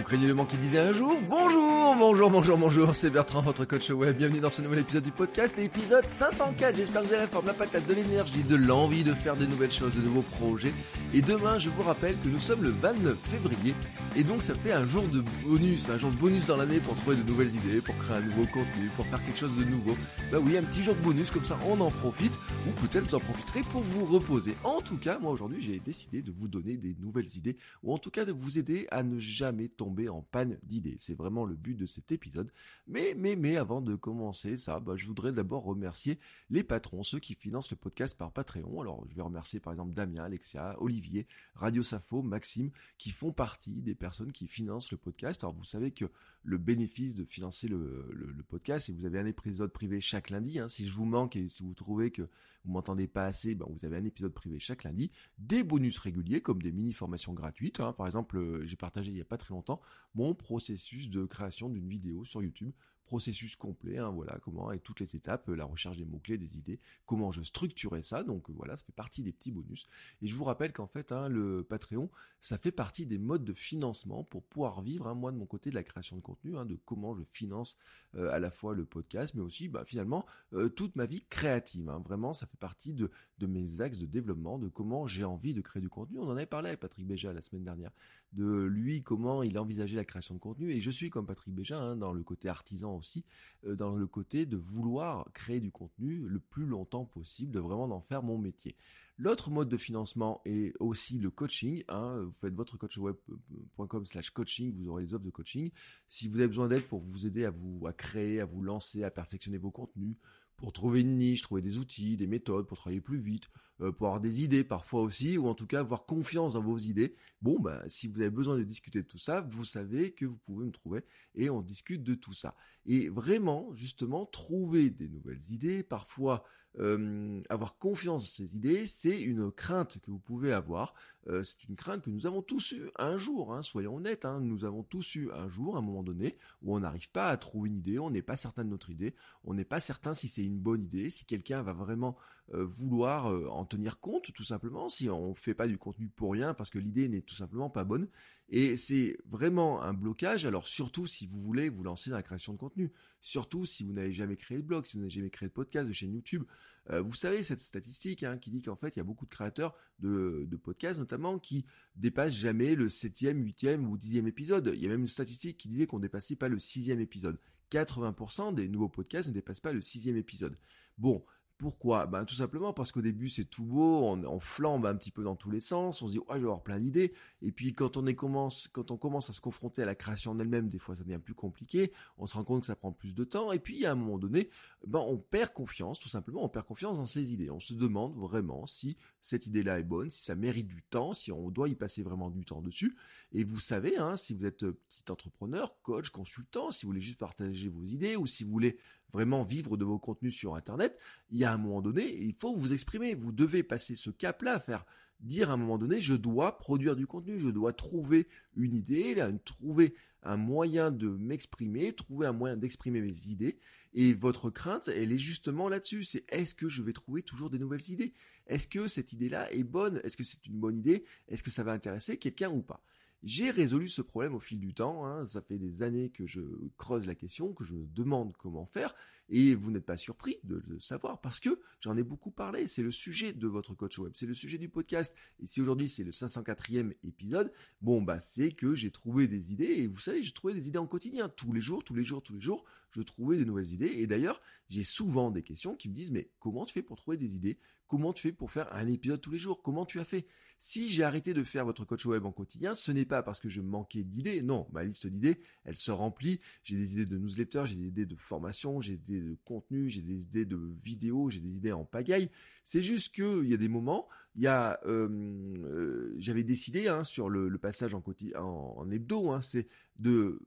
Vous craignez de manquer d'idées un jour Bonjour, bonjour, bonjour, bonjour, c'est Bertrand, votre coach web. Bienvenue dans ce nouvel épisode du podcast, l'épisode 504. J'espère que vous avez la forme, la patate, de l'énergie, de l'envie de faire de nouvelles choses, de nouveaux projets. Et demain, je vous rappelle que nous sommes le 29 février. Et donc, ça fait un jour de bonus, un jour de bonus dans l'année pour trouver de nouvelles idées, pour créer un nouveau contenu, pour faire quelque chose de nouveau. Bah oui, un petit jour de bonus, comme ça, on en profite. Ou peut-être vous en profiterez pour vous reposer. En tout cas, moi aujourd'hui, j'ai décidé de vous donner des nouvelles idées, ou en tout cas de vous aider à ne jamais tomber en panne d'idées. C'est vraiment le but de cet épisode. Mais, mais, mais avant de commencer ça, bah, je voudrais d'abord remercier les patrons, ceux qui financent le podcast par Patreon. Alors, je vais remercier par exemple Damien, Alexia, Olivier, Radio Safo, Maxime, qui font partie des personnes qui financent le podcast. Alors, vous savez que le bénéfice de financer le, le, le podcast, et vous avez un épisode privé chaque lundi. Hein. Si je vous manque et si vous trouvez que vous m'entendez pas assez, ben vous avez un épisode privé chaque lundi, des bonus réguliers comme des mini formations gratuites. Hein. Par exemple, euh, j'ai partagé il y a pas très longtemps mon processus de création d'une vidéo sur YouTube processus complet, hein, voilà comment, avec toutes les étapes, la recherche des mots-clés, des idées, comment je structurais ça, donc voilà, ça fait partie des petits bonus. Et je vous rappelle qu'en fait, hein, le Patreon, ça fait partie des modes de financement pour pouvoir vivre, hein, moi de mon côté, de la création de contenu, de comment je finance euh, à la fois le podcast, mais aussi bah, finalement euh, toute ma vie créative. Vraiment, ça fait partie de, de mes axes de développement, de comment j'ai envie de créer du contenu. On en avait parlé avec Patrick Béja la semaine dernière, de lui, comment il envisageait la création de contenu. Et je suis comme Patrick Béja, hein, dans le côté artisan aussi, euh, dans le côté de vouloir créer du contenu le plus longtemps possible, de vraiment en faire mon métier. L'autre mode de financement est aussi le coaching. Hein. Vous faites votre coachweb.com slash coaching, vous aurez les offres de coaching. Si vous avez besoin d'aide pour vous aider à vous à créer, à vous lancer, à perfectionner vos contenus, pour trouver une niche, trouver des outils, des méthodes pour travailler plus vite, euh, pour avoir des idées parfois aussi, ou en tout cas avoir confiance dans vos idées. Bon, bah, si vous avez besoin de discuter de tout ça, vous savez que vous pouvez me trouver et on discute de tout ça. Et vraiment, justement, trouver des nouvelles idées, parfois euh, avoir confiance dans ces idées, c'est une crainte que vous pouvez avoir. Euh, c'est une crainte que nous avons tous eu un jour, hein, soyons honnêtes, hein, nous avons tous eu un jour, à un moment donné, où on n'arrive pas à trouver une idée, on n'est pas certain de notre idée, on n'est pas certain si c'est une bonne idée, si quelqu'un va vraiment vouloir euh, en tenir compte, tout simplement, si on fait pas du contenu pour rien, parce que l'idée n'est tout simplement pas bonne. Et c'est vraiment un blocage, alors surtout si vous voulez vous lancer dans la création de contenu, surtout si vous n'avez jamais créé de blog, si vous n'avez jamais créé de podcast, de chaîne YouTube. Euh, vous savez cette statistique hein, qui dit qu'en fait il y a beaucoup de créateurs de, de podcasts notamment qui dépassent jamais le septième, huitième ou dixième épisode. Il y a même une statistique qui disait qu'on dépassait pas le sixième épisode. 80% des nouveaux podcasts ne dépassent pas le sixième épisode. Bon, pourquoi? Ben tout simplement parce qu'au début c'est tout beau, on, flambe un petit peu dans tous les sens, on se dit ouais je vais avoir plein d'idées, et puis quand on commence à se confronter à la création en elle-même, des fois ça devient plus compliqué, on se rend compte que ça prend plus de temps, et puis à un moment donné, ben on perd confiance, tout simplement, on perd confiance dans ses idées, on se demande vraiment si cette idée-là est bonne, si ça mérite du temps, si on doit y passer vraiment du temps dessus, et vous savez, hein, si vous êtes petit entrepreneur, coach, consultant, si vous voulez juste partager vos idées, ou si vous voulez vraiment vivre de vos contenus sur Internet, il y a un moment donné, il faut vous exprimer. Vous devez passer ce cap-là, faire dire à un moment donné, je dois produire du contenu, je dois trouver une idée, trouver un moyen de m'exprimer, trouver un moyen d'exprimer mes idées. Et votre crainte, elle est justement là-dessus. C'est est-ce que je vais trouver toujours des nouvelles idées? Est-ce que cette idée-là est bonne? Est-ce que c'est une bonne idée? Est-ce que ça va intéresser quelqu'un ou pas? J'ai résolu ce problème au fil du temps, hein. ça fait des années que je creuse la question, que je demande comment faire, et vous n'êtes pas surpris de le savoir parce que j'en ai beaucoup parlé, c'est le sujet de votre coach web, c'est le sujet du podcast, et si aujourd'hui c'est le 504e épisode, bon bah c'est que j'ai trouvé des idées, et vous savez, j'ai trouvé des idées en quotidien, tous les jours, tous les jours, tous les jours, je trouvais des nouvelles idées, et d'ailleurs, j'ai souvent des questions qui me disent, mais comment tu fais pour trouver des idées? Comment tu fais pour faire un épisode tous les jours? Comment tu as fait? Si j'ai arrêté de faire votre coach web en quotidien, ce n'est pas parce que je manquais d'idées. Non, ma liste d'idées, elle se remplit. J'ai des idées de newsletter, j'ai des idées de formation, j'ai des idées de contenu, j'ai des idées de vidéos, j'ai des idées en pagaille. C'est juste que il y a des moments, euh, j'avais décidé hein, sur le, passage en, en, hebdo, hein, c'est de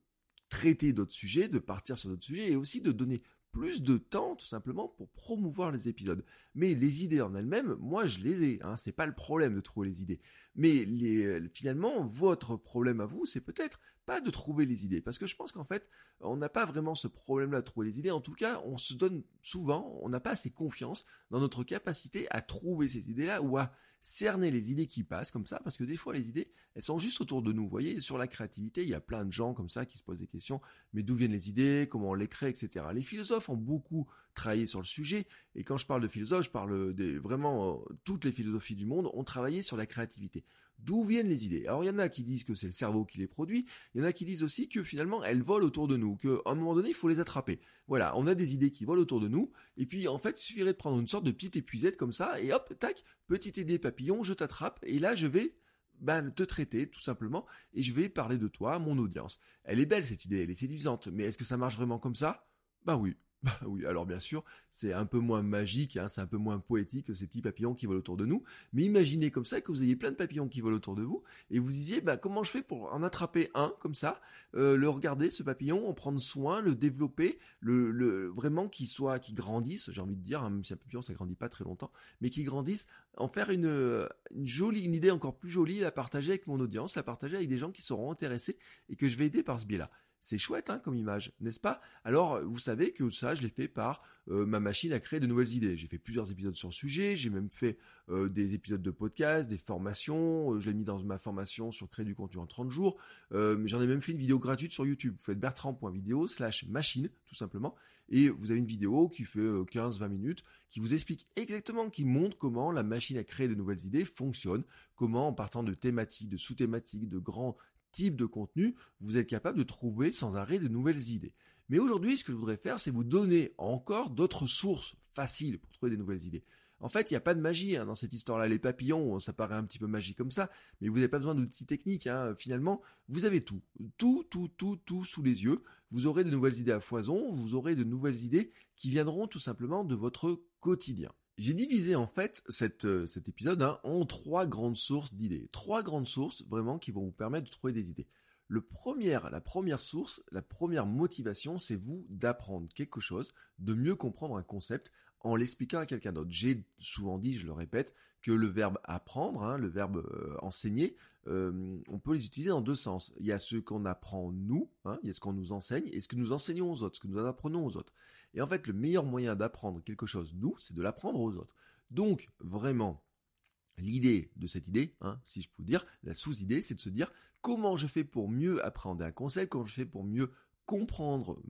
traiter d'autres sujets, de partir sur d'autres sujets et aussi de donner plus de temps tout simplement pour promouvoir les épisodes. Mais les idées en elles-mêmes, moi je les ai, hein, c'est pas le problème de trouver les idées. Mais les, finalement, votre problème à vous, c'est peut-être pas de trouver les idées, parce que je pense qu'en fait, on n'a pas vraiment ce problème-là de trouver les idées. En tout cas, on se donne souvent, on n'a pas assez confiance dans notre capacité à trouver ces idées-là ou à cerner les idées qui passent comme ça, parce que des fois les idées, elles sont juste autour de nous. Vous voyez, sur la créativité, il y a plein de gens comme ça qui se posent des questions, mais d'où viennent les idées, comment on les crée, etc. Les philosophes ont beaucoup travaillé sur le sujet, et quand je parle de philosophes, je parle de vraiment euh, toutes les philosophies du monde ont travaillé sur la créativité. D'où viennent les idées Alors il y en a qui disent que c'est le cerveau qui les produit, il y en a qui disent aussi que finalement elles volent autour de nous, qu'à un moment donné il faut les attraper. Voilà, on a des idées qui volent autour de nous, et puis en fait il suffirait de prendre une sorte de petite épuisette comme ça, et hop, tac, petite idée papillon, je t'attrape, et là je vais ben, te traiter tout simplement, et je vais parler de toi à mon audience. Elle est belle cette idée, elle est séduisante, mais est-ce que ça marche vraiment comme ça? Bah oui, bah oui, alors bien sûr, c'est un peu moins magique, hein, c'est un peu moins poétique que ces petits papillons qui volent autour de nous. Mais imaginez comme ça que vous ayez plein de papillons qui volent autour de vous et vous disiez, bah comment je fais pour en attraper un comme ça, euh, le regarder ce papillon, en prendre soin, le développer, le, le vraiment qu'il soit, qu'il grandisse, j'ai envie de dire, hein, même si un papillon ça grandit pas très longtemps, mais qu'il grandisse, en faire une, une jolie, une idée encore plus jolie à partager avec mon audience, à partager avec des gens qui seront intéressés et que je vais aider par ce biais-là. C'est chouette hein, comme image, n'est-ce pas? Alors, vous savez que ça, je l'ai fait par euh, ma machine à créer de nouvelles idées. J'ai fait plusieurs épisodes sur le sujet, j'ai même fait euh, des épisodes de podcast, des formations, euh, je l'ai mis dans ma formation sur créer du contenu en 30 jours, j'en ai même fait une vidéo gratuite sur YouTube. Vous faites bertrand.video slash machine, tout simplement, et vous avez une vidéo qui fait 15-20 minutes, qui vous explique exactement, qui montre comment la machine à créer de nouvelles idées fonctionne, comment en partant de thématiques, de sous-thématiques, de grands type de contenu, vous êtes capable de trouver sans arrêt de nouvelles idées. Mais aujourd'hui, ce que je voudrais faire, c'est vous donner encore d'autres sources faciles pour trouver des nouvelles idées. En fait, il n'y a pas de magie hein, dans cette histoire-là. Les papillons, ça paraît un petit peu magique comme ça, mais vous n'avez pas besoin d'outils techniques. Hein. Finalement, vous avez tout, tout, tout, tout, tout sous les yeux. Vous aurez de nouvelles idées à foison, vous aurez de nouvelles idées qui viendront tout simplement de votre quotidien. J'ai divisé en fait euh, cet épisode hein, en trois grandes sources d'idées. Trois grandes sources vraiment qui vont vous permettre de trouver des idées. Le la première source, la première motivation, c'est vous d'apprendre quelque chose, de mieux comprendre un concept en l'expliquant à quelqu'un d'autre. J'ai souvent dit, je le répète, que le verbe apprendre, hein, le verbe euh, enseigner, euh, on peut les utiliser dans deux sens. Il y a ce qu'on apprend nous, hein, il y a ce qu'on nous enseigne, et ce que nous enseignons aux autres, ce que nous apprenons aux autres. Et en fait, le meilleur moyen d'apprendre quelque chose, nous, c'est de l'apprendre aux autres. Donc, vraiment, l'idée de cette idée, hein, si je peux dire, la sous-idée, c'est de se dire comment je fais pour mieux apprendre un concept, comment je fais pour mieux comprendre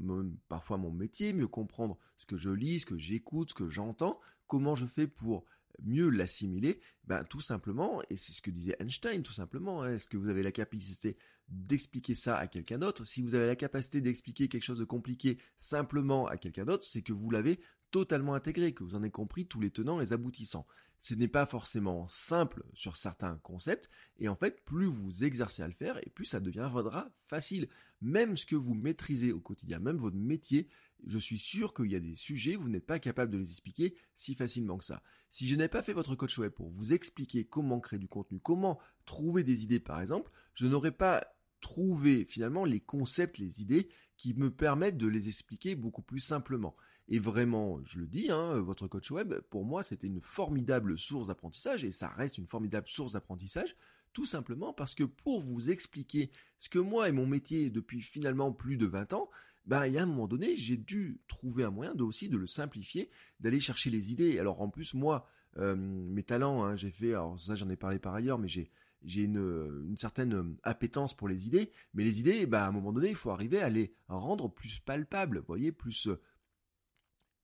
parfois mon métier, mieux comprendre ce que je lis, ce que j'écoute, ce que j'entends, comment je fais pour mieux l'assimiler, ben tout simplement, et c'est ce que disait Einstein tout simplement, hein, est-ce que vous avez la capacité d'expliquer ça à quelqu'un d'autre Si vous avez la capacité d'expliquer quelque chose de compliqué simplement à quelqu'un d'autre, c'est que vous l'avez totalement intégré, que vous en avez compris tous les tenants, les aboutissants. Ce n'est pas forcément simple sur certains concepts, et en fait, plus vous exercez à le faire, et plus ça deviendra facile. Même ce que vous maîtrisez au quotidien, même votre métier, je suis sûr qu'il y a des sujets, vous n'êtes pas capable de les expliquer si facilement que ça. Si je n'ai pas fait votre coach web pour vous expliquer comment créer du contenu, comment trouver des idées par exemple, je n'aurais pas trouvé finalement les concepts, les idées qui me permettent de les expliquer beaucoup plus simplement. Et vraiment, je le dis, hein, votre coach web, pour moi, c'était une formidable source d'apprentissage, et ça reste une formidable source d'apprentissage, tout simplement parce que pour vous expliquer ce que moi et mon métier depuis finalement plus de 20 ans, bah il y a un moment donné, j'ai dû trouver un moyen de aussi de le simplifier, d'aller chercher les idées. Alors en plus moi, euh, mes talents, hein, j'ai fait, alors ça j'en ai parlé par ailleurs, mais j'ai j'ai une, une, certaine appétence pour les idées, mais les idées, bah à un moment donné, il faut arriver à les rendre plus palpables, voyez, plus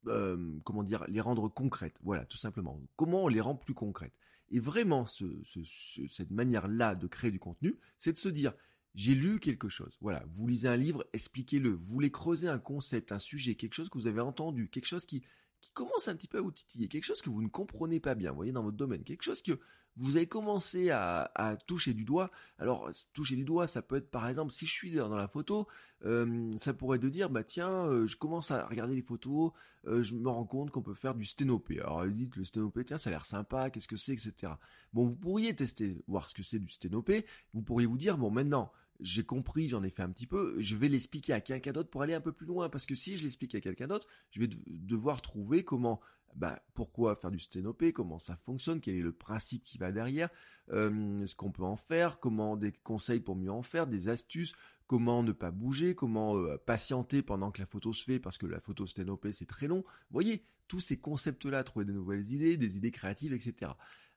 euh, comment dire, les rendre concrètes. Voilà, tout simplement. Comment on les rend plus concrètes? Et vraiment, ce, ce, cette manière-là de créer du contenu, c'est de se dire, j'ai lu quelque chose. Voilà, vous lisez un livre, expliquez-le. Vous voulez creuser un concept, un sujet, quelque chose que vous avez entendu, quelque chose qui, qui commence un petit peu à vous titiller, quelque chose que vous ne comprenez pas bien, vous voyez, dans votre domaine, quelque chose que vous avez commencé à, toucher du doigt. Alors, toucher du doigt, ça peut être par exemple, si je suis dans la photo, euh, ça pourrait être de dire, bah tiens, euh, je commence à regarder les photos, euh, je me rends compte qu'on peut faire du sténopé. Alors, vous dites, le sténopé, tiens, ça a l'air sympa, qu'est-ce que c'est, etc. Bon, vous pourriez tester, voir ce que c'est du sténopé, vous pourriez vous dire, bon, maintenant, j'ai compris, j'en ai fait un petit peu, je vais l'expliquer à quelqu'un d'autre pour aller un peu plus loin, parce que si je l'explique à quelqu'un d'autre, je vais devoir trouver comment, bah, pourquoi faire du sténopé, comment ça fonctionne, quel est le principe qui va derrière, euh, ce qu'on peut en faire, comment des conseils pour mieux en faire, des astuces, comment ne pas bouger, comment euh, patienter pendant que la photo se fait, parce que la photo sténopé c'est très long. Vous voyez, tous ces concepts-là, trouver des nouvelles idées, des idées créatives, etc.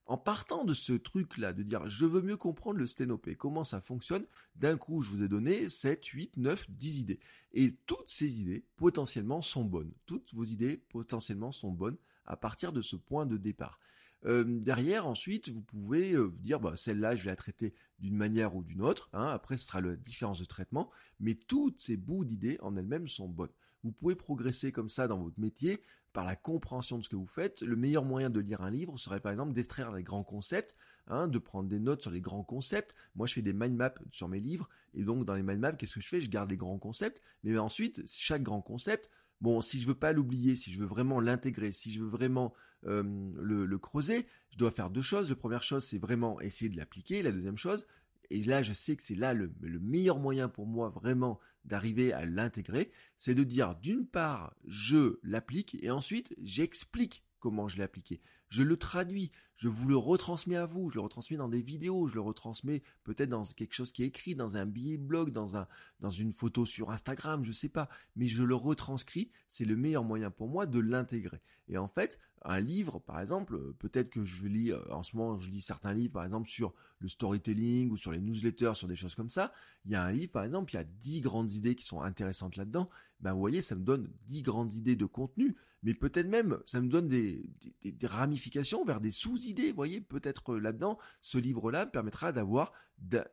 En partant de ce truc-là, de dire je veux mieux comprendre le sténopé, comment ça fonctionne, d'un coup je vous ai donné 7, 8, 9, 10 idées. Et toutes ces idées potentiellement sont bonnes. Toutes vos idées potentiellement sont bonnes à partir de ce point de départ. Euh, derrière, ensuite, vous pouvez euh, dire, bah, celle-là, je vais la traiter d'une manière ou d'une autre. Hein. après, ce sera la différence de traitement. Mais toutes ces bouts d'idées en elles-mêmes sont bonnes. Vous pouvez progresser comme ça dans votre métier par la compréhension de ce que vous faites. Le meilleur moyen de lire un livre serait par exemple d'extraire les grands concepts, hein, de prendre des notes sur les grands concepts. Moi, je fais des mind maps sur mes livres, et donc dans les mind maps, qu'est-ce que je fais? Je garde les grands concepts, mais ensuite, chaque grand concept, bon, si je veux pas l'oublier, si je veux vraiment l'intégrer, si je veux vraiment euh, le, le creuser, je dois faire deux choses. La première chose, c'est vraiment essayer de l'appliquer. La deuxième chose, et là je sais que c'est là le, meilleur moyen pour moi vraiment d'arriver à l'intégrer, c'est de dire d'une part je l'applique et ensuite j'explique comment je l'ai appliqué. Je le traduis, je vous le retransmets à vous, je le retransmets dans des vidéos, je le retransmets peut-être dans quelque chose qui est écrit, dans un billet blog, dans un, dans une photo sur Instagram, je sais pas, mais je le retranscris, c'est le meilleur moyen pour moi de l'intégrer. Et en fait, un livre, par exemple, peut-être que je lis, euh, en ce moment, je lis certains livres, par exemple, sur le storytelling ou sur les newsletters, sur des choses comme ça. Il y a un livre, par exemple, il y a dix grandes idées qui sont intéressantes là-dedans. Ben, vous voyez, ça me donne dix grandes idées de contenu, mais peut-être même, ça me donne des, des, ramifications vers des sous-idées. Vous voyez, peut-être euh, là-dedans, ce livre-là permettra d'avoir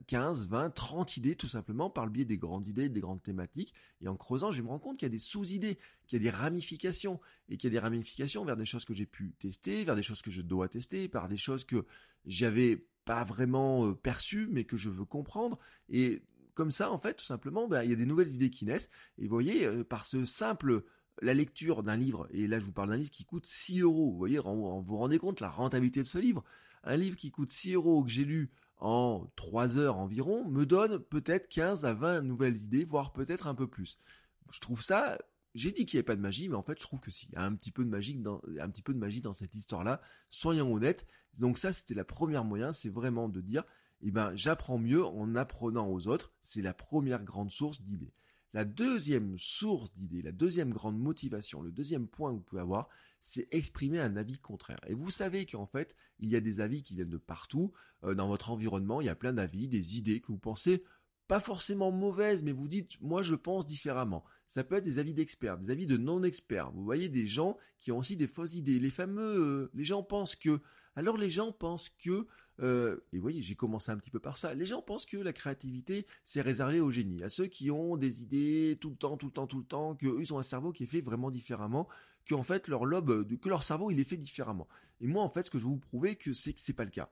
15, 20, 30 idées tout simplement par le biais des grandes idées, des grandes thématiques. Et en creusant, je me rends compte qu'il y a des sous-idées, qu'il y a des ramifications, et qu'il y a des ramifications vers des choses que j'ai pu tester, vers des choses que je dois tester, par des choses que j'avais pas vraiment euh, perçues, mais que je veux comprendre. Et comme ça, en fait, tout simplement, ben, il y a des nouvelles idées qui naissent. Et vous voyez, euh, par ce simple la lecture d'un livre, et là je vous parle d'un livre qui coûte 6 euros, vous voyez, vous vous rendez compte la rentabilité de ce livre Un livre qui coûte 6 euros que j'ai lu en 3 heures environ me donne peut-être 15 à 20 nouvelles idées, voire peut-être un peu plus. Je trouve ça, j'ai dit qu'il n'y avait pas de magie, mais en fait je trouve que si, il y a un petit peu de magie dans, cette histoire-là, soyons honnêtes. Donc ça c'était la première moyen, c'est vraiment de dire, eh ben j'apprends mieux en apprenant aux autres, c'est la première grande source d'idées. La deuxième source d'idées, la deuxième grande motivation, le deuxième point que vous pouvez avoir, c'est exprimer un avis contraire. Et vous savez qu'en fait, il y a des avis qui viennent de partout. Euh, dans votre environnement, il y a plein d'avis, des idées que vous pensez pas forcément mauvaises, mais vous dites, moi je pense différemment. Ça peut être des avis d'experts, des avis de non-experts. Vous voyez des gens qui ont aussi des fausses idées. Les fameux, euh, les gens pensent que. Alors les gens pensent que euh, et vous voyez, j'ai commencé un petit peu par ça. Les gens pensent que la créativité, c'est réservé aux génies, à ceux qui ont des idées tout le temps, tout le temps, tout le temps, qu'eux, ont un cerveau qui est fait vraiment différemment, qu'en fait, leur lobe, que leur cerveau, il est fait différemment. Et moi, en fait, ce que je vais vous prouver, c'est que c'est pas le cas.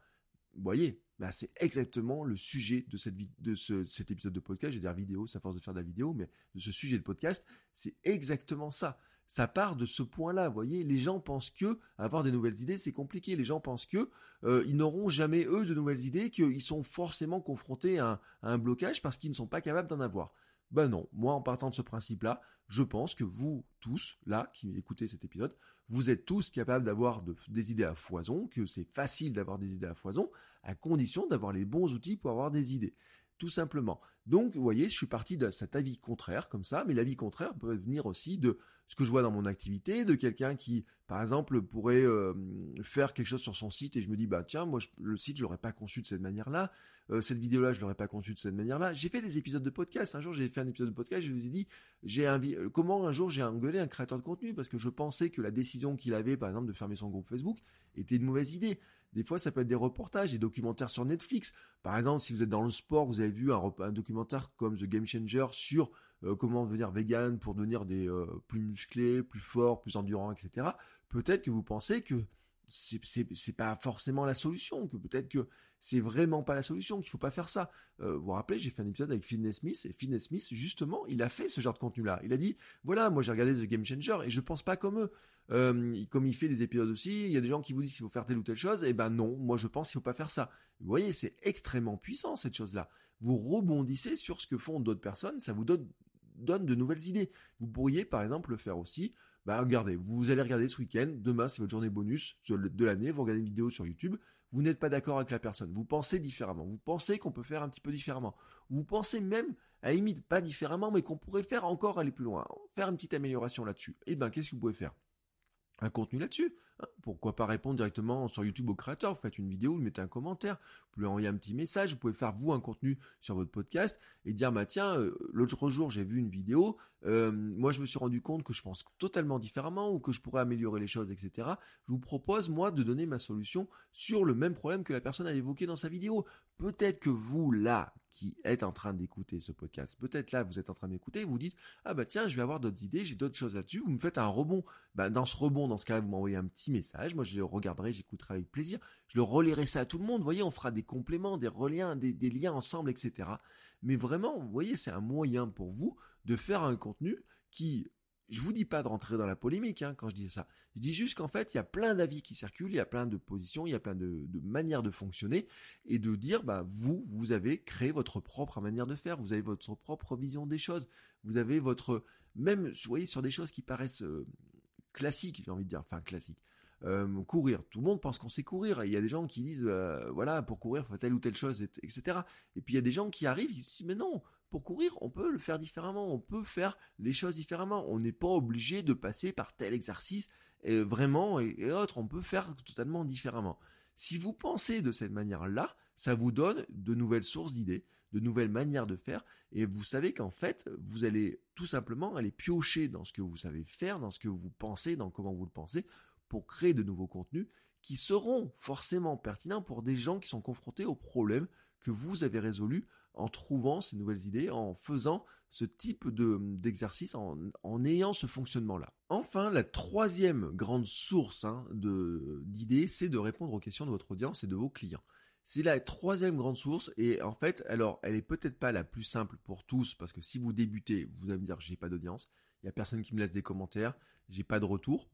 Vous voyez, bah, c'est exactement le sujet de cet épisode de podcast. J'ai dire vidéo, ça force de faire de la vidéo, mais de ce sujet de podcast, c'est exactement ça ça part de ce point-là. Vous voyez, les gens pensent que avoir des nouvelles idées, c'est compliqué. Les gens pensent que euh, ils n'auront jamais eux de nouvelles idées, qu'ils sont forcément confrontés à un, blocage parce qu'ils ne sont pas capables d'en avoir. Ben non, moi en partant de ce principe-là, je pense que vous tous, là, qui écoutez cet épisode, vous êtes tous capables d'avoir des idées à foison, que c'est facile d'avoir des idées à foison, à condition d'avoir les bons outils pour avoir des idées tout simplement. Donc, vous voyez, je suis parti de cet avis contraire comme ça, mais l'avis contraire peut venir aussi de ce que je vois dans mon activité, de quelqu'un qui, par exemple, pourrait euh, faire quelque chose sur son site et je me dis, bah tiens, moi le site, je l'aurais pas conçu de cette manière-là, euh, cette vidéo-là, je l'aurais pas conçu de cette manière-là. J'ai fait des épisodes de podcast. Un jour, j'ai fait un épisode de podcast, je vous ai dit, euh, comment un jour j'ai engueulé un créateur de contenu parce que je pensais que la décision qu'il avait, par exemple, de fermer son groupe Facebook, était une mauvaise idée. Des fois, ça peut être des reportages, des documentaires sur Netflix. Par exemple, si vous êtes dans le sport, vous avez vu un, documentaire comme The Game Changer sur euh, comment devenir vegan pour devenir plus musclés, plus forts, plus endurants, etc. Peut-être que vous pensez que c'est pas forcément la solution, que peut-être que c'est vraiment pas la solution, qu'il faut pas faire ça. Euh, vous vous rappelez, j'ai fait un épisode avec Fitness Smith et Fitness Smith justement, il a fait ce genre de contenu-là. Il a dit voilà, moi j'ai regardé The Game Changer et je pense pas comme eux. Euh, comme il fait des épisodes aussi, il y a des gens qui vous disent qu'il faut faire telle ou telle chose, et ben non, moi je pense qu'il faut pas faire ça. Vous voyez, c'est extrêmement puissant cette chose-là. Vous rebondissez sur ce que font d'autres personnes, ça vous donne donne de nouvelles idées. Vous pourriez par exemple le faire aussi bah regardez, vous allez regarder ce week-end, demain c'est votre journée bonus de l'année, vous regardez une vidéo sur YouTube, vous n'êtes pas d'accord avec la personne, vous pensez différemment, vous pensez qu'on peut faire un petit peu différemment, vous pensez même, à la limite, pas différemment, mais qu'on pourrait faire encore aller plus loin, faire une petite amélioration là-dessus. Eh ben, qu'est-ce que vous pouvez faire? Un contenu là-dessus. Pourquoi pas répondre directement sur YouTube au créateur Vous faites une vidéo, vous mettez un commentaire, vous pouvez envoyer un petit message, vous pouvez faire vous un contenu sur votre podcast et dire bah tiens, euh, l'autre jour j'ai vu une vidéo, euh, moi je me suis rendu compte que je pense totalement différemment ou que je pourrais améliorer les choses, etc. Je vous propose moi de donner ma solution sur le même problème que la personne a évoqué dans sa vidéo. Peut-être que vous là qui êtes en train d'écouter ce podcast, peut-être là vous êtes en train d'écouter, vous dites ah bah tiens je vais avoir d'autres idées, j'ai d'autres choses là-dessus, vous me faites un rebond. Bah dans ce rebond, dans ce cas-là, vous m'envoyez un petit message, moi je le regarderai, j'écouterai avec plaisir, je le relirai ça à tout le monde, vous voyez, on fera des compléments, des reliens, des liens ensemble, etc. Mais vraiment, vous voyez, c'est un moyen pour vous de faire un contenu qui je vous dis pas de rentrer dans la polémique hein, quand je dis ça. Je dis juste qu'en fait, il y a plein d'avis qui circulent, il y a plein de positions, il y a plein de, manières de fonctionner et de dire, bah vous, vous avez créé votre propre manière de faire, vous avez votre propre vision des choses, vous avez votre même, vous voyez, sur des choses qui paraissent euh, classiques, j'ai envie de dire, enfin classiques. Euh, courir. Tout le monde pense qu'on sait courir. il y a des gens qui disent, euh, voilà, pour courir, faut telle ou telle chose, etc. Et puis il y a des gens qui arrivent, se disent, mais non, pour courir, on peut le faire différemment, on peut faire les choses différemment. On n'est pas obligé de passer par tel exercice, et vraiment, et, autres, on peut faire totalement différemment. Si vous pensez de cette manière-là, ça vous donne de nouvelles sources d'idées, de nouvelles manières de faire, et vous savez qu'en fait, vous allez tout simplement aller piocher dans ce que vous savez faire, dans ce que vous pensez, dans comment vous le pensez, pour créer de nouveaux contenus qui seront forcément pertinents pour des gens qui sont confrontés aux problèmes que vous avez résolus en trouvant ces nouvelles idées, en faisant ce type de, d'exercice, en, ayant ce fonctionnement-là. Enfin, la troisième grande source hein, d'idées, c'est de répondre aux questions de votre audience et de vos clients. C'est la troisième grande source et en fait, alors, elle est peut-être pas la plus simple pour tous parce que si vous débutez, vous allez me dire j'ai pas d'audience, il y a personne qui me laisse des commentaires, j'ai pas de retour.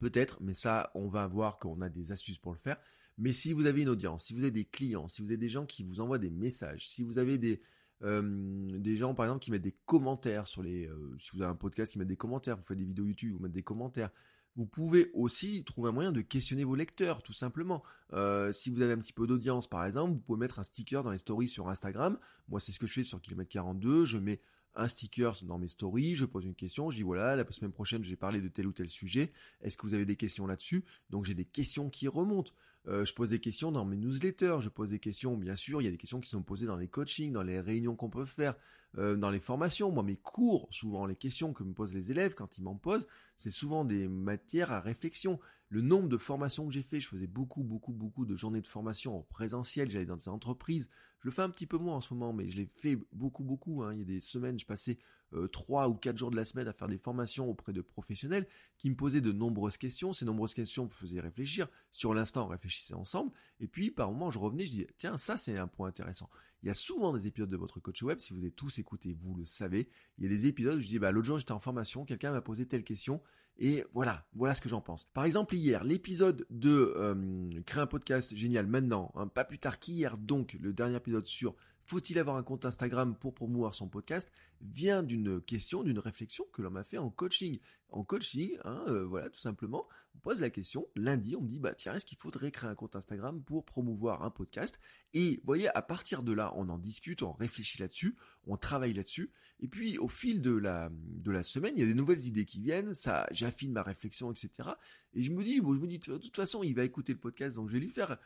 Peut-être, mais ça, on va voir qu'on a des astuces pour le faire. Mais si vous avez une audience, si vous avez des clients, si vous avez des gens qui vous envoient des messages, si vous avez des euh, des gens par exemple qui mettent des commentaires sur les, euh, si vous avez un podcast qui met des commentaires, vous faites des vidéos YouTube, vous mettez des commentaires. Vous pouvez aussi trouver un moyen de questionner vos lecteurs, tout simplement. Euh, si vous avez un petit peu d'audience, par exemple, vous pouvez mettre un sticker dans les stories sur Instagram. Moi, c'est ce que je fais sur Kilomètre 42. Je mets un sticker dans mes stories, je pose une question, je dis voilà, la semaine prochaine j'ai parlé de tel ou tel sujet, est-ce que vous avez des questions là-dessus? Donc j'ai des questions qui remontent. Euh, je pose des questions dans mes newsletters, je pose des questions, bien sûr, il y a des questions qui sont posées dans les coachings, dans les réunions qu'on peut faire, euh, dans les formations. Moi, mes cours, souvent les questions que me posent les élèves quand ils m'en posent, c'est souvent des matières à réflexion. Le nombre de formations que j'ai fait, je faisais beaucoup, beaucoup, beaucoup de journées de formation en présentiel, j'allais dans des entreprises. Je le fais un petit peu moins en ce moment, mais je l'ai fait beaucoup, beaucoup. Hein. Il y a des semaines, je passais euh, trois ou quatre jours de la semaine à faire des formations auprès de professionnels qui me posaient de nombreuses questions. Ces nombreuses questions me faisaient réfléchir. Sur l'instant, on réfléchissait ensemble. Et puis, par moment, je revenais, je disais, tiens, ça, c'est un point intéressant. Il y a souvent des épisodes de votre coach web, si vous avez tous écouté, vous le savez. Il y a des épisodes où je dis, bah, l'autre jour, j'étais en formation, quelqu'un m'a posé telle question. Et voilà, voilà ce que j'en pense. Par exemple, hier, l'épisode de euh, Créer un podcast génial maintenant, hein, pas plus tard qu'hier, donc, le dernier épisode sur faut-il avoir un compte Instagram pour promouvoir son podcast vient d'une question, d'une réflexion que l'on m'a fait en coaching. En coaching, hein, euh, voilà, tout simplement, on pose la question. Lundi, on me dit, bah tiens, est-ce qu'il faudrait créer un compte Instagram pour promouvoir un podcast? Et voyez, à partir de là, on en discute, on réfléchit là-dessus, on travaille là-dessus. Et puis, au fil de la de la semaine, il y a des nouvelles idées qui viennent. Ça, j'affine ma réflexion, etc. Et je me dis, bon, je me dis, de toute façon, il va écouter le podcast, donc je vais lui faire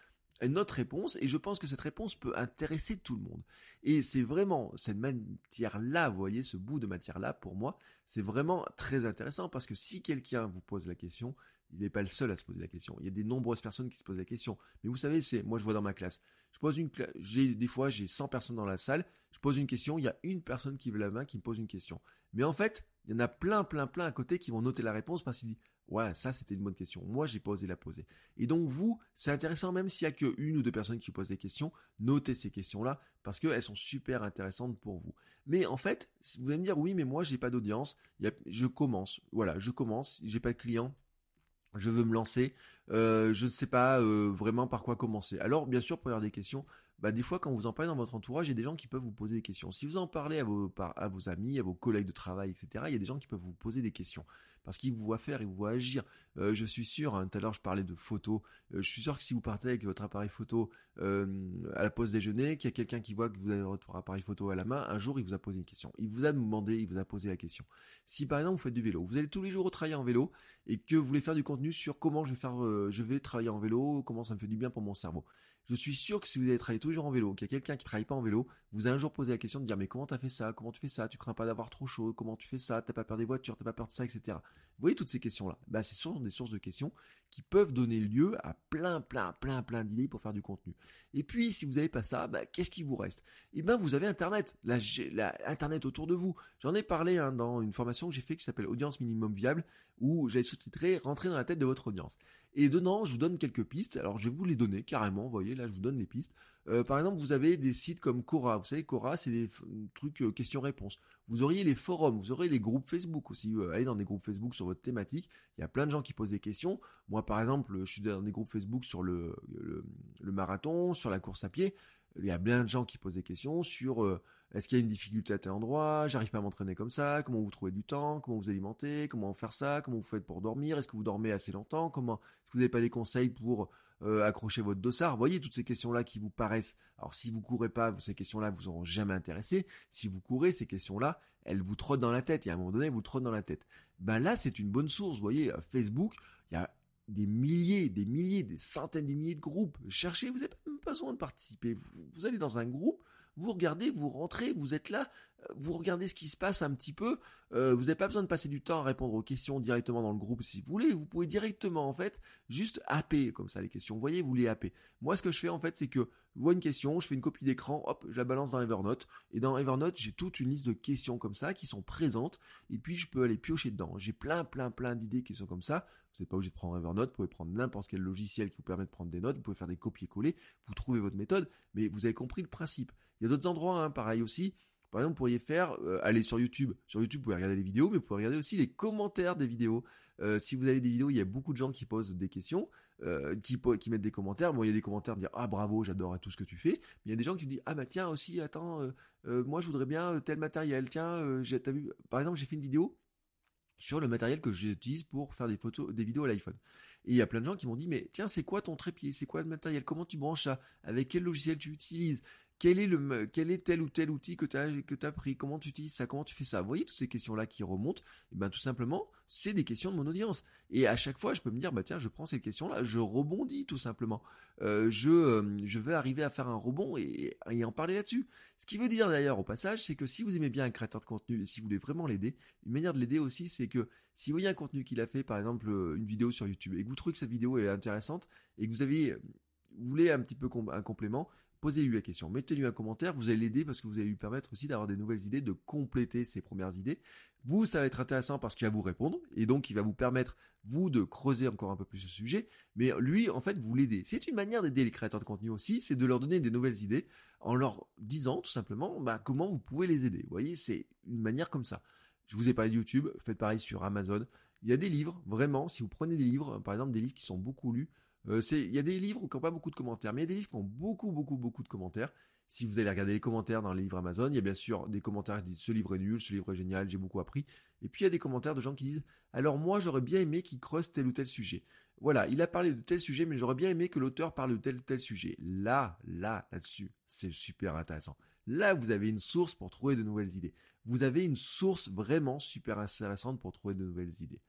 une autre réponse et je pense que cette réponse peut intéresser tout le monde. Et c'est vraiment cette matière-là, vous voyez, ce bout de matière-là, pour moi, c'est vraiment très intéressant parce que si quelqu'un vous pose la question, il n'est pas le seul à se poser la question. Il y a des nombreuses personnes qui se posent la question. Mais vous savez, c'est, moi je vois dans ma classe, Je pose une, j'ai des fois j'ai 100 personnes dans la salle, je pose une question, il y a une personne qui veut la main qui me pose une question. Mais en fait, il y en a plein, plein, plein à côté qui vont noter la réponse parce qu'ils disent Ouais, ça c'était une bonne question. Moi j'ai pas osé la poser. Et donc vous, c'est intéressant même s'il y a que une ou deux personnes qui posent des questions, notez ces questions-là parce qu'elles sont super intéressantes pour vous. Mais en fait, vous allez me dire oui, mais moi j'ai pas d'audience, je commence. Voilà, je commence, j'ai pas de clients, je veux me lancer, euh, je ne sais pas euh, vraiment par quoi commencer. Alors bien sûr, pour avoir des questions, bah, des fois quand vous en parlez dans votre entourage, il y a des gens qui peuvent vous poser des questions. Si vous en parlez à vos, amis, à vos collègues de travail, etc., il y a des gens qui peuvent vous poser des questions parce qu'ils vous voient faire, ils vous voient agir. Euh, je suis sûr, hein, tout à l'heure je parlais de photos, euh, je suis sûr que si vous partez avec votre appareil photo euh, à la pause déjeuner, qu'il y a quelqu'un qui voit que vous avez votre appareil photo à la main, un jour il vous a posé une question. Il vous a demandé, il vous a posé la question. Si par exemple vous faites du vélo, vous allez tous les jours travailler en vélo et que vous voulez faire du contenu sur comment je vais faire, je vais travailler en vélo, comment ça me fait du bien pour mon cerveau. Je suis sûr que si vous allez travailler tous en vélo, qu'il y a quelqu'un qui travaille pas en vélo, vous allez un jour poser la question de dire mais comment t'as fait ça, comment tu fais ça, tu crains pas d'avoir trop chaud, comment tu fais ça, t'as pas peur des voitures, t'as pas peur de ça, etc. Vous voyez toutes ces questions-là? Bah, Ce sont des sources de questions qui peuvent donner lieu à plein, plein, plein, plein d'idées pour faire du contenu. Et puis, si vous n'avez pas ça, bah, qu'est-ce qui vous reste? Eh bien, vous avez Internet, la, Internet autour de vous. J'en ai parlé hein, dans une formation que j'ai fait qui s'appelle Audience Minimum Viable, où j'ai sous-titré « Rentrer dans la tête de votre audience ». Et dedans, je vous donne quelques pistes. Alors, je vais vous les donner carrément, vous voyez, là, je vous donne les pistes. Euh, par exemple, vous avez des sites comme Quora. Vous savez, Quora, c'est des trucs euh, questions-réponses. Vous auriez les forums, vous auriez les groupes Facebook aussi. Euh, allez dans des groupes Facebook sur votre thématique. Il y a plein de gens qui posent des questions. Moi, par exemple, je suis dans des groupes Facebook sur le, le, marathon, sur la course à pied. Il y a plein de gens qui posent des questions sur euh, est-ce qu'il y a une difficulté à tel endroit, j'arrive pas à m'entraîner comme ça, comment vous trouvez du temps, comment vous alimentez, comment faire ça, comment vous faites pour dormir, est-ce que vous dormez assez longtemps, comment est-ce que vous n'avez pas des conseils pour euh, accrocher votre dossard. Voyez toutes ces questions-là qui vous paraissent. Alors si vous courez pas, ces questions-là vous auront jamais intéressé. Si vous courez, ces questions-là, elles vous trottent dans la tête. Et à un moment donné, elles vous trottent dans la tête. Ben là, c'est une bonne source. Vous voyez, euh, Facebook, il y a des milliers, des milliers, des centaines de milliers de groupes. Cherchez, vous n'avez même pas besoin de participer. vous allez dans un groupe, vous regardez, vous rentrez, vous êtes là, vous regardez ce qui se passe un petit peu. Euh, vous n'avez pas besoin de passer du temps à répondre aux questions directement dans le groupe si vous voulez. Vous pouvez directement en fait juste happer comme ça les questions. Vous voyez, vous les happer. Moi, ce que je fais en fait, c'est que je vois une question, je fais une copie d'écran, hop, je la balance dans Evernote. Et dans Evernote, j'ai toute une liste de questions comme ça qui sont présentes. Et puis je peux aller piocher dedans. J'ai plein, plein, plein d'idées qui sont comme ça. Vous n'êtes pas obligé de prendre Evernote. Vous pouvez prendre n'importe quel logiciel qui vous permet de prendre des notes. Vous pouvez faire des copier-coller. Vous trouvez votre méthode. Mais vous avez compris le principe. Il y a d'autres endroits, hein, pareil aussi. Par exemple, vous pourriez faire, euh, aller sur YouTube. Sur YouTube, vous pouvez regarder les vidéos, mais vous pouvez regarder aussi les commentaires des vidéos. Euh, si vous avez des vidéos, il y a beaucoup de gens qui posent des questions, euh, qui, mettent des commentaires. Bon, il y a des commentaires de dire ah bravo, j'adore tout ce que tu fais. Mais il y a des gens qui disent ah bah tiens aussi, attends, moi je voudrais bien tel matériel. Tiens, j'ai vu, par exemple, j'ai fait une vidéo sur le matériel que j'utilise pour faire des photos, des vidéos à l'iPhone. Et il y a plein de gens qui m'ont dit mais tiens c'est quoi ton trépied, c'est quoi le matériel, comment tu branches ça, avec quel logiciel tu utilises, quel est le quel est tel ou tel outil que tu as pris? Comment tu utilises ça? Comment tu fais ça? Vous voyez toutes ces questions là qui remontent? Et eh ben tout simplement c'est des questions de mon audience. Et à chaque fois je peux me dire bah tiens je prends cette question là je rebondis tout simplement. Euh, je euh, je vais arriver à faire un rebond et, et en parler là-dessus. Ce qui veut dire d'ailleurs au passage c'est que si vous aimez bien un créateur de contenu et si vous voulez vraiment l'aider une manière de l'aider aussi c'est que si vous voyez un contenu qu'il a fait par exemple euh, une vidéo sur YouTube et que vous trouvez que cette vidéo est intéressante et que vous avez vous voulez un petit peu un complément, posez-lui la question, mettez-lui un commentaire, vous allez l'aider parce que vous allez lui permettre aussi d'avoir des nouvelles idées, de compléter ses premières idées. Vous, ça va être intéressant parce qu'il va vous répondre, et donc il va vous permettre, vous, de creuser encore un peu plus ce sujet, mais lui, en fait, vous l'aidez. C'est une manière d'aider les créateurs de contenu aussi, c'est de leur donner des nouvelles idées, en leur disant tout simplement bah, comment vous pouvez les aider. Vous voyez, c'est une manière comme ça. Je vous ai parlé de YouTube, faites pareil sur Amazon. Il y a des livres, vraiment, si vous prenez des livres, par exemple des livres qui sont beaucoup lus, euh, il y a des livres qui n'ont pas beaucoup de commentaires, mais il y a des livres qui ont beaucoup, beaucoup, beaucoup de commentaires. Si vous allez regarder les commentaires dans les livres Amazon, il y a bien sûr des commentaires qui disent ce livre est nul, ce livre est génial, j'ai beaucoup appris. Et puis il y a des commentaires de gens qui disent alors moi j'aurais bien aimé qu'il creuse tel ou tel sujet. Voilà, il a parlé de tel sujet, mais j'aurais bien aimé que l'auteur parle de tel ou tel sujet. Là, là, là-dessus, c'est super intéressant. Là, vous avez une source pour trouver de nouvelles idées. Vous avez une source vraiment super intéressante pour trouver de nouvelles idées.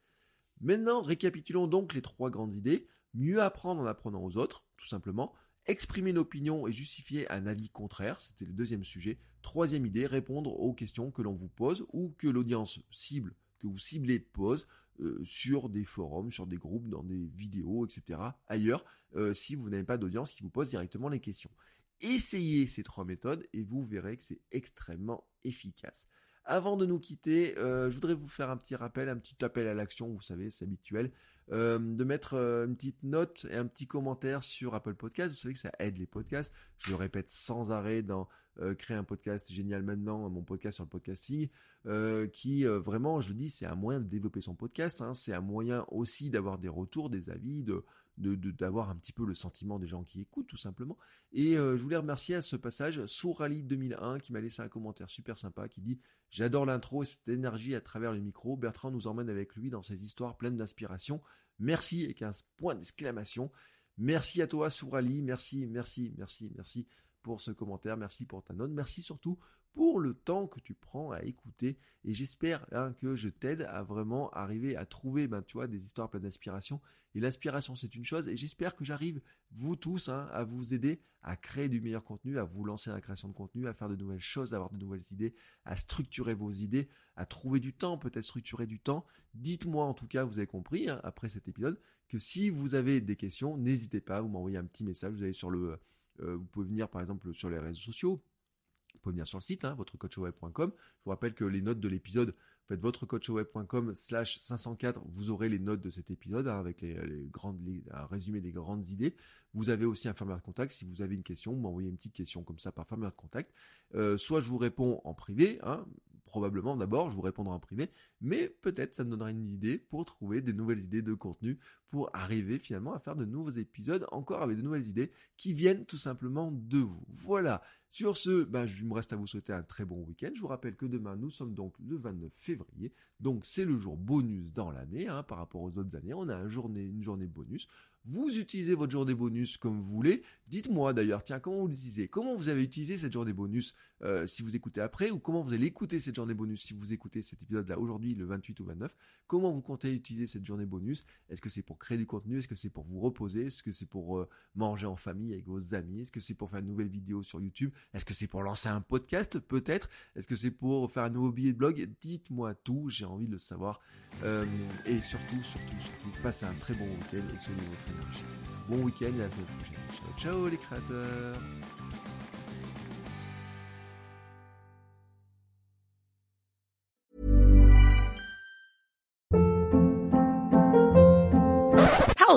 Maintenant, récapitulons donc les trois grandes idées mieux apprendre en apprenant aux autres, tout simplement, exprimer une opinion et justifier un avis contraire, c'était le deuxième sujet. Troisième idée, répondre aux questions que l'on vous pose ou que l'audience cible, que vous ciblez pose euh, sur des forums, sur des groupes, dans des vidéos, etc. ailleurs, euh, si vous n'avez pas d'audience qui vous pose directement les questions. Essayez ces trois méthodes et vous verrez que c'est extrêmement efficace. Avant de nous quitter, euh, je voudrais vous faire un petit rappel, un petit appel à l'action, vous savez, c'est habituel, euh, de mettre euh, une petite note et un petit commentaire sur Apple Podcast. Vous savez que ça aide les podcasts. Je le répète sans arrêt dans créer un podcast génial maintenant, mon podcast sur le podcasting, qui vraiment, je le dis, c'est un moyen de développer son podcast. Hein. c'est un moyen aussi d'avoir des retours, des avis, de d'avoir un petit peu le sentiment des gens qui écoutent tout simplement. Et euh, je voulais remercier à ce passage Sourali 2001 qui m'a laissé un commentaire super sympa qui dit J'adore l'intro et cette énergie à travers le micro. Bertrand nous emmène avec lui dans ses histoires pleines d'inspiration. Merci avec un point d'exclamation. Merci à toi Sourali, merci, merci, merci, merci pour ce commentaire, merci pour ta note, merci surtout pour le temps que tu prends à écouter. Et j'espère hein, que je t'aide à vraiment arriver à trouver, ben, des histoires pleines d'inspiration. Et l'inspiration, c'est une chose. Et j'espère que j'arrive, vous tous, hein, à vous aider à créer du meilleur contenu, à vous lancer dans la création de contenu, à faire de nouvelles choses, à avoir de nouvelles idées, à structurer vos idées, à trouver du temps, peut-être structurer du temps. Dites-moi, en tout cas, vous avez compris, hein, après cet épisode, que si vous avez des questions, n'hésitez pas, vous m'envoyez un petit message. Vous euh, vous pouvez venir, par exemple, sur les réseaux sociaux pouvez venir sur le site, hein. Je vous rappelle que les notes de l'épisode, faites votrecoachweb.com slash 504, vous aurez les notes de cet épisode hein, avec les, grandes, un résumé des grandes idées. Vous avez aussi un formulaire de contact. Si vous avez une question, vous m'envoyez une petite question comme ça par formulaire de contact. Euh, soit je vous réponds en privé, hein, probablement d'abord, je vous répondrai en privé, mais peut-être ça me donnera une idée pour trouver des nouvelles idées de contenu, pour arriver finalement à faire de nouveaux épisodes encore avec de nouvelles idées qui viennent tout simplement de vous. Voilà. Sur ce, ben, je me reste à vous souhaiter un très bon week-end. Je vous rappelle que demain, nous sommes donc le 29 février. Donc, c'est le jour bonus dans l'année, hein, par rapport aux autres années. On a une journée, une journée bonus. Vous utilisez votre journée bonus comme vous voulez. Dites-moi d'ailleurs, tiens, comment vous l'utilisez Comment vous avez utilisé cette journée bonus? Euh, si vous écoutez après Ou comment vous allez écouter cette journée bonus si vous écoutez cet épisode-là aujourd'hui, le 28 ou 29 Comment vous comptez utiliser cette journée bonus? Est-ce que c'est pour créer du contenu? Est-ce que c'est pour vous reposer? Est-ce que c'est pour euh, manger en famille avec vos amis? Est-ce que c'est pour faire une nouvelle vidéo sur YouTube? Est-ce que c'est pour lancer un podcast? Peut-être. Est-ce que c'est pour faire un nouveau billet de blog? Dites-moi tout, j'ai envie de le savoir. Euh, et surtout, surtout, surtout, passez un très bon week-end et soyez votre énergie. Bon week-end et à la semaine prochaine. Ciao, ciao les créateurs